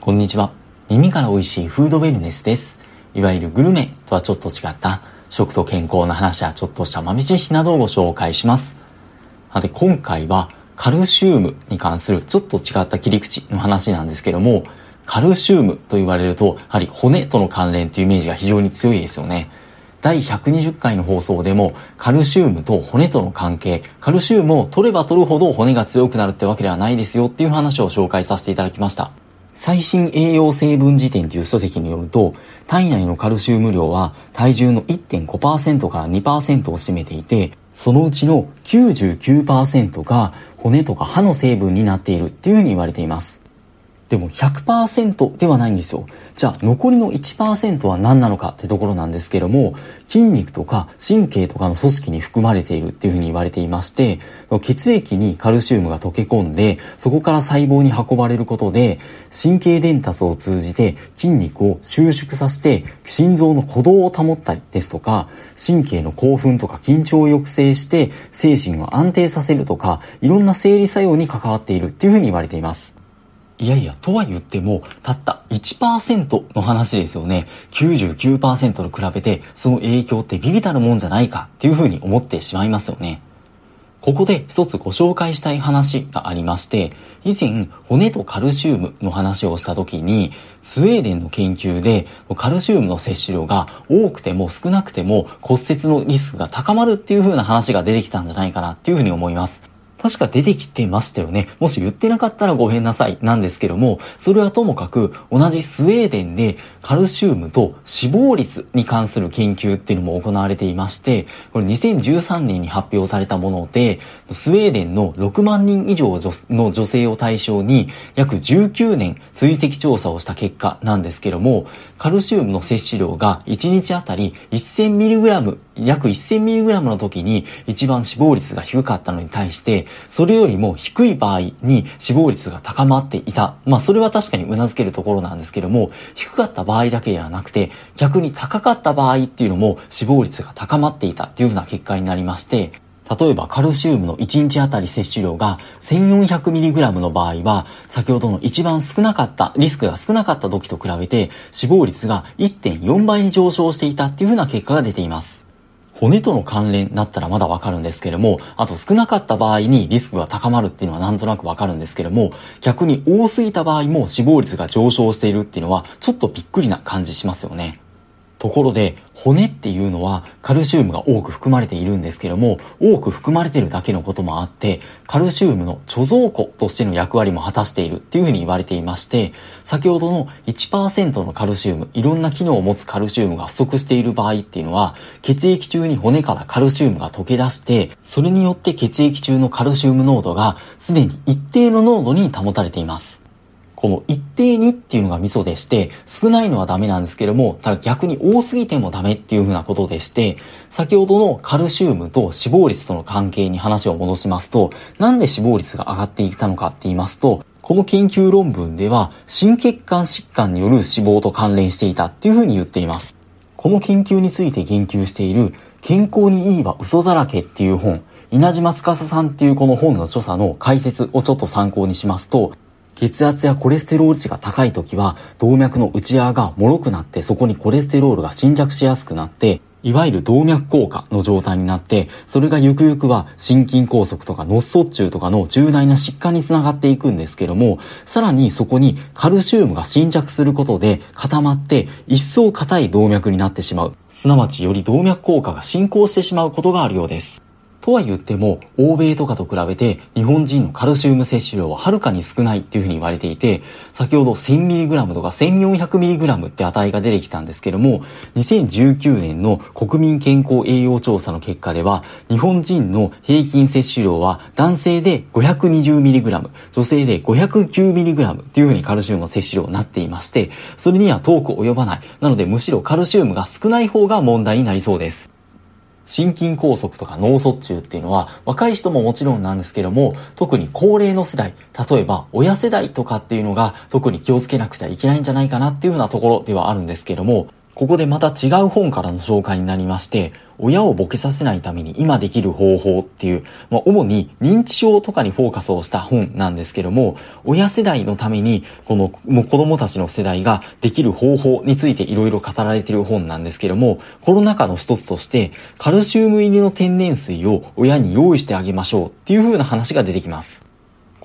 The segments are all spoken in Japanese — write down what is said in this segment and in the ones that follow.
こんにちは。耳から美味しいフードウェルネスです。いわゆるグルメとはちょっと違った食と健康の話やちょっとした豆知識などをご紹介します。で、今回はカルシウムに関するちょっと違った切り口の話なんですけども、カルシウムと言われると、やはり骨との関連というイメージが非常に強いですよね。第120回の放送でも、カルシウムと骨との関係、カルシウムを取れば取るほど骨が強くなるってわけではないですよっていう話を紹介させていただきました。最新栄養成分辞典という書籍によると、体内のカルシウム量は体重の1.5%から2%を占めていて、そのうちの99%が骨とか歯の成分になっているっていうふうに言われています。でも100%ではないんですよ。じゃあ残りの1%は何なのかってところなんですけども、筋肉とか神経とかの組織に含まれているっていうふうに言われていまして、血液にカルシウムが溶け込んで、そこから細胞に運ばれることで、神経伝達を通じて筋肉を収縮させて、心臓の鼓動を保ったりですとか、神経の興奮とか緊張を抑制して、精神を安定させるとか、いろんな生理作用に関わっているっていうふうに言われています。いやいや、とは言っても、たった1%の話ですよね。99%と比べて、その影響ってビビたるもんじゃないかっていうふうに思ってしまいますよね。ここで一つご紹介したい話がありまして、以前骨とカルシウムの話をした時に、スウェーデンの研究でカルシウムの摂取量が多くても少なくても骨折のリスクが高まるっていう風な話が出てきたんじゃないかなっていう風に思います。確か出てきてましたよね。もし言ってなかったらごめんなさい。なんですけども、それはともかく同じスウェーデンでカルシウムと死亡率に関する研究っていうのも行われていまして、これ2013年に発表されたもので、スウェーデンの6万人以上の女性を対象に約19年追跡調査をした結果なんですけども、カルシウムの摂取量が1日あたり 1000mg 約 1000mg の時に一番死亡率が低かったのに対して、それよりも低い場合に死亡率が高まっていた。まあそれは確かに頷けるところなんですけども、低かった場合だけではなくて、逆に高かった場合っていうのも死亡率が高まっていたっていうふうな結果になりまして、例えばカルシウムの1日あたり摂取量が 1400mg の場合は、先ほどの一番少なかった、リスクが少なかった時と比べて死亡率が1.4倍に上昇していたっていうふうな結果が出ています。骨との関連だったらまだわかるんですけれども、あと少なかった場合にリスクが高まるっていうのはなんとなくわかるんですけれども、逆に多すぎた場合も死亡率が上昇しているっていうのはちょっとびっくりな感じしますよね。ところで、骨っていうのはカルシウムが多く含まれているんですけども、多く含まれてるだけのこともあって、カルシウムの貯蔵庫としての役割も果たしているっていうふうに言われていまして、先ほどの1%のカルシウム、いろんな機能を持つカルシウムが不足している場合っていうのは、血液中に骨からカルシウムが溶け出して、それによって血液中のカルシウム濃度がすでに一定の濃度に保たれています。この一定にっていうのがミソでして、少ないのはダメなんですけども、ただ逆に多すぎてもダメっていうふうなことでして、先ほどのカルシウムと死亡率との関係に話を戻しますと、なんで死亡率が上がっていったのかって言いますと、この研究論文では、心血管疾患による死亡と関連していたっていうふうに言っています。この研究について言及している、健康にいいは嘘だらけっていう本、稲島司さんっていうこの本の著者の解説をちょっと参考にしますと、血圧やコレステロール値が高い時は動脈の内側が脆くなってそこにコレステロールが侵着しやすくなっていわゆる動脈硬化の状態になって、それがゆくゆくは心筋梗塞とか脳卒中とかの重大な疾患につながっていくんですけども、さらにそこにカルシウムが侵着することで固まって、一層硬い動脈になってしまう。すなわちより動脈硬化が進行してしまうことがあるようです。とは言っても、欧米とかと比べて日本人のカルシウム摂取量ははるかに少ないっていうふうに言われていて、先ほど 1000mg とか 1400mg って値が出てきたんですけども、2019年の国民健康栄養調査の結果では、日本人の平均摂取量は男性で 520mg、女性で 509mg っていうふうにカルシウムの摂取量になっていまして、それには遠く及ばない。なのでむしろカルシウムが少ない方が問題になりそうです。心筋梗塞とか脳卒中っていうのは若い人ももちろんなんですけども特に高齢の世代例えば親世代とかっていうのが特に気をつけなくちゃいけないんじゃないかなっていうようなところではあるんですけどもここでまた違う本からの紹介になりまして、親をボケさせないために今できる方法っていう、まあ、主に認知症とかにフォーカスをした本なんですけども、親世代のために、この、もう子供たちの世代ができる方法についていろいろ語られている本なんですけども、この中の一つとして、カルシウム入りの天然水を親に用意してあげましょうっていう風な話が出てきます。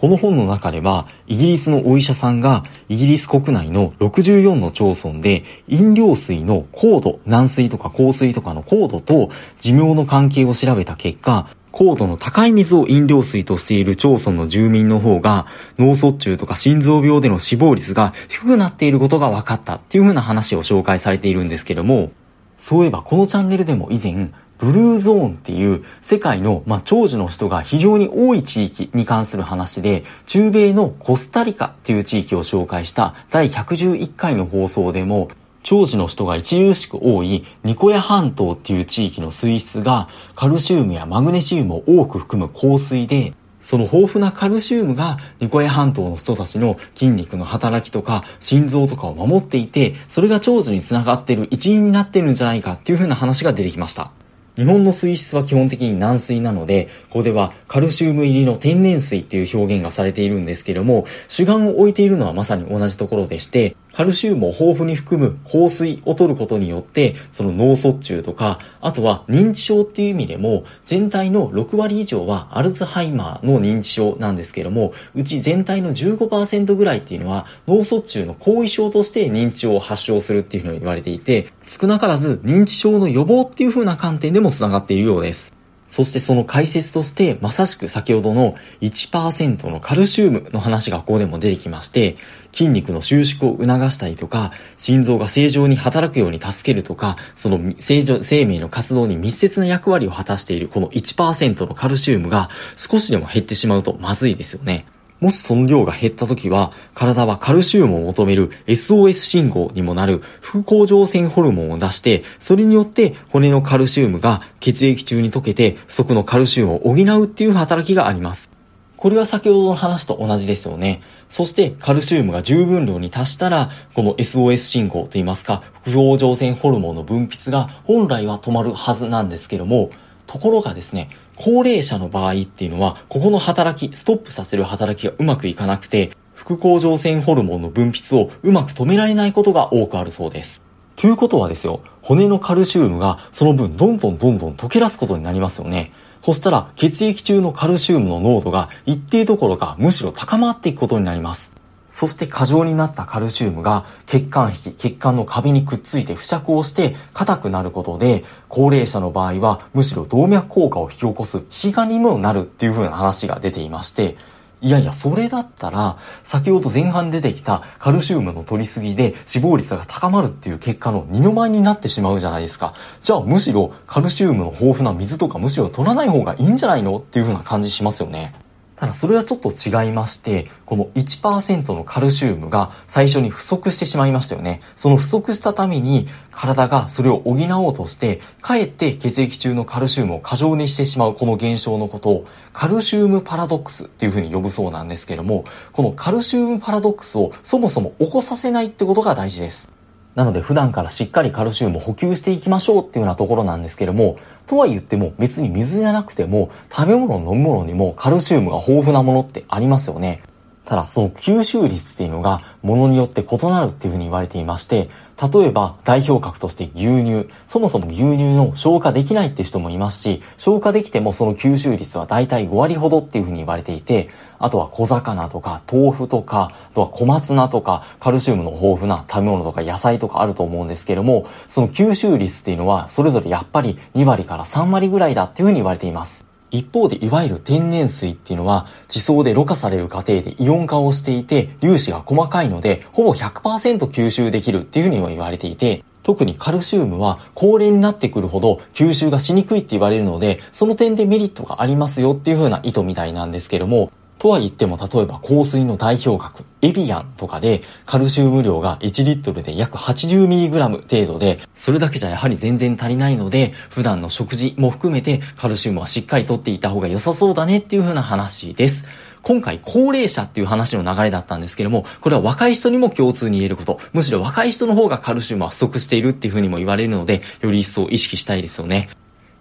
この本の中では、イギリスのお医者さんが、イギリス国内の64の町村で、飲料水の高度、軟水とか硬水とかの高度と寿命の関係を調べた結果、高度の高い水を飲料水としている町村の住民の方が、脳卒中とか心臓病での死亡率が低くなっていることが分かったっていう風な話を紹介されているんですけども、そういえばこのチャンネルでも以前、ブルーゾーンっていう世界の、まあ、長寿の人が非常に多い地域に関する話で、中米のコスタリカっていう地域を紹介した第111回の放送でも、長寿の人が著しく多いニコヤ半島っていう地域の水質がカルシウムやマグネシウムを多く含む硬水で、その豊富なカルシウムがニコヤ半島の人たちの筋肉の働きとか心臓とかを守っていて、それが長寿につながっている一因になっているんじゃないかっていう風な話が出てきました。日本の水質は基本的に軟水なので、ここではカルシウム入りの天然水っていう表現がされているんですけども、主眼を置いているのはまさに同じところでして、カルシウムを豊富に含む香水を取ることによって、その脳卒中とか、あとは認知症っていう意味でも、全体の6割以上はアルツハイマーの認知症なんですけども、うち全体の15%ぐらいっていうのは、脳卒中の後遺症として認知症を発症するっていうふうに言われていて、少なからず認知症の予防っていう風な観点でも繋がっているようです。そしてその解説として、まさしく先ほどの1%のカルシウムの話がここでも出てきまして、筋肉の収縮を促したりとか、心臓が正常に働くように助けるとか、その正常生命の活動に密接な役割を果たしているこの1%のカルシウムが少しでも減ってしまうとまずいですよね。もしその量が減った時は、体はカルシウムを求める SOS 信号にもなる副甲状腺ホルモンを出して、それによって骨のカルシウムが血液中に溶けて不足のカルシウムを補うっていう働きがあります。これは先ほどの話と同じですよね。そしてカルシウムが十分量に達したら、この SOS 信号といいますか、副甲状腺ホルモンの分泌が本来は止まるはずなんですけども、ところがですね、高齢者の場合っていうのは、ここの働き、ストップさせる働きがうまくいかなくて、副甲状腺ホルモンの分泌をうまく止められないことが多くあるそうです。ということはですよ、骨のカルシウムがその分どんどんどんどん溶け出すことになりますよね。そしたら血液中のカルシウムの濃度が一定どころかむしろ高まっていくことになります。そして過剰になったカルシウムが血管壁、血管の壁にくっついて付着をして硬くなることで、高齢者の場合はむしろ動脈硬化を引き起こす引き金にもなるっていう風な話が出ていまして、いやいや、それだったら、先ほど前半出てきたカルシウムの取りすぎで死亡率が高まるっていう結果の二の舞になってしまうじゃないですか。じゃあむしろカルシウムの豊富な水とかむしろ取らない方がいいんじゃないの？っていう風な感じしますよね。ただそれはちょっと違いまして、この1%のカルシウムが最初に不足してしまいましたよね。その不足したために体がそれを補おうとして、かえって血液中のカルシウムを過剰にしてしまうこの現象のことをカルシウムパラドックスっていうふうに呼ぶそうなんですけども、このカルシウムパラドックスをそもそも起こさせないってことが大事です。なので普段からしっかりカルシウムを補給していきましょうっていうようなところなんですけども、とは言っても別に水じゃなくても食べ物飲み物にもカルシウムが豊富なものってありますよね。ただその吸収率っていうのがものによって異なるっていうふうに言われていまして、例えば代表格として牛乳。そもそも牛乳の消化できないって人もいますし、消化できてもその吸収率は大体5割ほどっていうふうに言われていて、あとは小魚とか豆腐とか、あとは小松菜とかカルシウムの豊富な食べ物とか野菜とかあると思うんですけども、その吸収率っていうのはそれぞれやっぱり2割から3割ぐらいだっていうふうに言われています。一方でいわゆる天然水っていうのは地層でろ過される過程でイオン化をしていて粒子が細かいのでほぼ100%吸収できるっていうふうにも言われていて特にカルシウムは高齢になってくるほど吸収がしにくいって言われるのでその点でメリットがありますよっていう風な意図みたいなんですけどもとは言っても例えば香水の代表格、エビアンとかでカルシウム量が1リットルで約 80mg 程度で、それだけじゃやはり全然足りないので、普段の食事も含めてカルシウムはしっかりとっていた方が良さそうだねっていう風な話です。今回高齢者っていう話の流れだったんですけども、これは若い人にも共通に言えること、むしろ若い人の方がカルシウムは不足しているっていうふうにも言われるので、より一層意識したいですよね。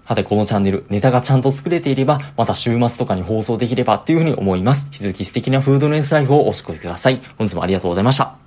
さて、このチャンネル、ネタがちゃんと作れていれば、また週末とかに放送できればっていうふうに思います。引き続き素敵なフードネスライフをお過ごしください。本日もありがとうございました。